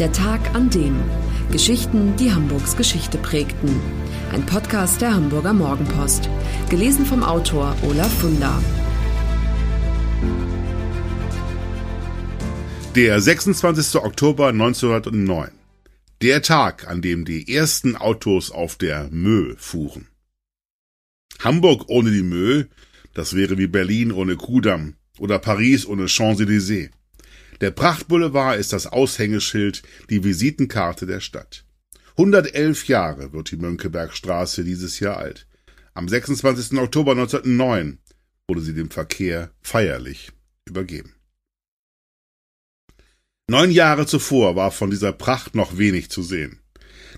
Der Tag an dem. Geschichten, die Hamburgs Geschichte prägten. Ein Podcast der Hamburger Morgenpost. Gelesen vom Autor Olaf Funder. Der 26. Oktober 1909. Der Tag, an dem die ersten Autos auf der Mö fuhren. Hamburg ohne die Mö, das wäre wie Berlin ohne Kudamm oder Paris ohne Champs-Élysées. Der Prachtboulevard ist das Aushängeschild, die Visitenkarte der Stadt. 111 Jahre wird die Mönckebergstraße dieses Jahr alt. Am 26. Oktober 1909 wurde sie dem Verkehr feierlich übergeben. Neun Jahre zuvor war von dieser Pracht noch wenig zu sehen.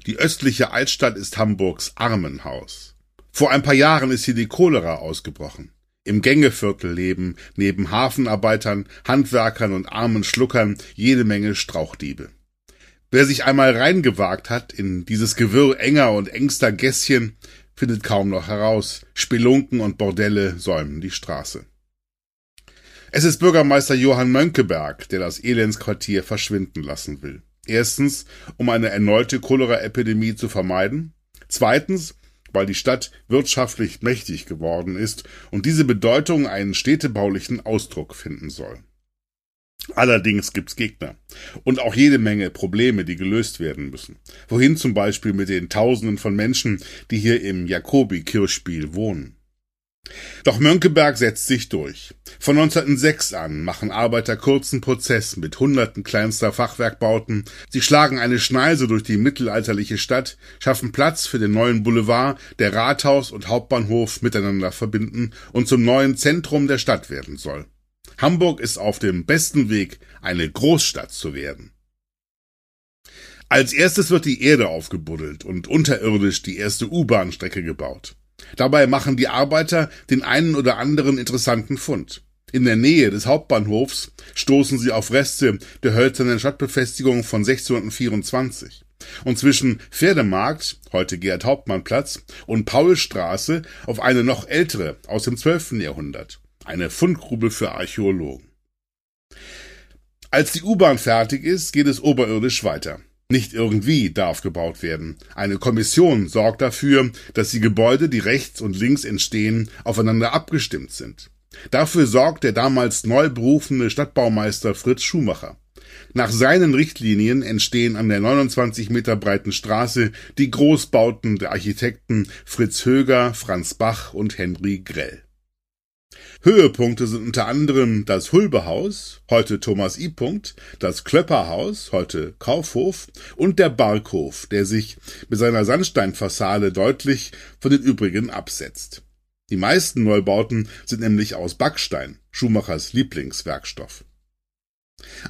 Die östliche Altstadt ist Hamburgs Armenhaus. Vor ein paar Jahren ist hier die Cholera ausgebrochen. Im Gängeviertel leben neben Hafenarbeitern, Handwerkern und armen Schluckern jede Menge Strauchdiebe. Wer sich einmal reingewagt hat in dieses Gewirr enger und engster Gässchen, findet kaum noch heraus. Spelunken und Bordelle säumen die Straße. Es ist Bürgermeister Johann Mönckeberg, der das Elendsquartier verschwinden lassen will. Erstens, um eine erneute Cholera-Epidemie zu vermeiden. Zweitens, weil die Stadt wirtschaftlich mächtig geworden ist und diese Bedeutung einen städtebaulichen Ausdruck finden soll. Allerdings gibt's Gegner und auch jede Menge Probleme, die gelöst werden müssen. Wohin zum Beispiel mit den Tausenden von Menschen, die hier im Jakobi-Kirchspiel wohnen. Doch Mönckeberg setzt sich durch. Von 1906 an machen Arbeiter kurzen Prozess mit hunderten kleinster Fachwerkbauten. Sie schlagen eine Schneise durch die mittelalterliche Stadt, schaffen Platz für den neuen Boulevard, der Rathaus und Hauptbahnhof miteinander verbinden und zum neuen Zentrum der Stadt werden soll. Hamburg ist auf dem besten Weg, eine Großstadt zu werden. Als erstes wird die Erde aufgebuddelt und unterirdisch die erste U-Bahn-Strecke gebaut. Dabei machen die Arbeiter den einen oder anderen interessanten Fund. In der Nähe des Hauptbahnhofs stoßen sie auf Reste der hölzernen Stadtbefestigung von 1624. Und zwischen Pferdemarkt, heute Gerd Hauptmann Platz, und Paulstraße auf eine noch ältere aus dem 12. Jahrhundert. Eine Fundgrube für Archäologen. Als die U-Bahn fertig ist, geht es oberirdisch weiter. Nicht irgendwie darf gebaut werden. Eine Kommission sorgt dafür, dass die Gebäude, die rechts und links entstehen, aufeinander abgestimmt sind. Dafür sorgt der damals neu berufene Stadtbaumeister Fritz Schumacher. Nach seinen Richtlinien entstehen an der 29 Meter breiten Straße die Großbauten der Architekten Fritz Höger, Franz Bach und Henry Grell. Höhepunkte sind unter anderem das Hulbehaus, heute Thomas I. das Klöpperhaus, heute Kaufhof und der Barkhof, der sich mit seiner Sandsteinfassade deutlich von den übrigen absetzt. Die meisten Neubauten sind nämlich aus Backstein, Schumachers Lieblingswerkstoff.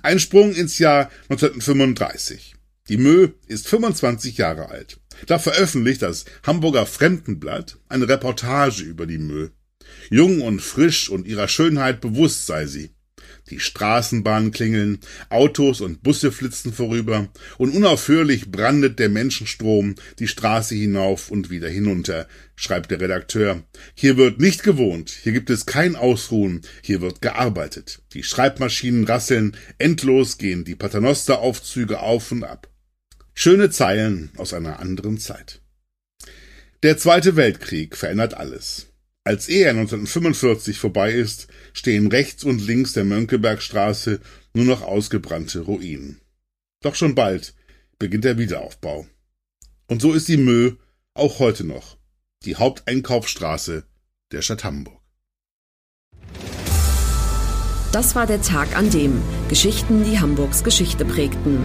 Ein Sprung ins Jahr 1935. Die Mö ist 25 Jahre alt. Da veröffentlicht das Hamburger Fremdenblatt eine Reportage über die Mö. Jung und frisch und ihrer Schönheit bewusst sei sie. Die Straßenbahnen klingeln, Autos und Busse flitzen vorüber, und unaufhörlich brandet der Menschenstrom die Straße hinauf und wieder hinunter, schreibt der Redakteur. Hier wird nicht gewohnt, hier gibt es kein Ausruhen, hier wird gearbeitet. Die Schreibmaschinen rasseln, endlos gehen die Paternosteraufzüge auf und ab. Schöne Zeilen aus einer anderen Zeit. Der Zweite Weltkrieg verändert alles. Als er 1945 vorbei ist, stehen rechts und links der Mönckebergstraße nur noch ausgebrannte Ruinen. Doch schon bald beginnt der Wiederaufbau. Und so ist die Mö auch heute noch die Haupteinkaufsstraße der Stadt Hamburg. Das war der Tag an dem Geschichten, die Hamburgs Geschichte prägten.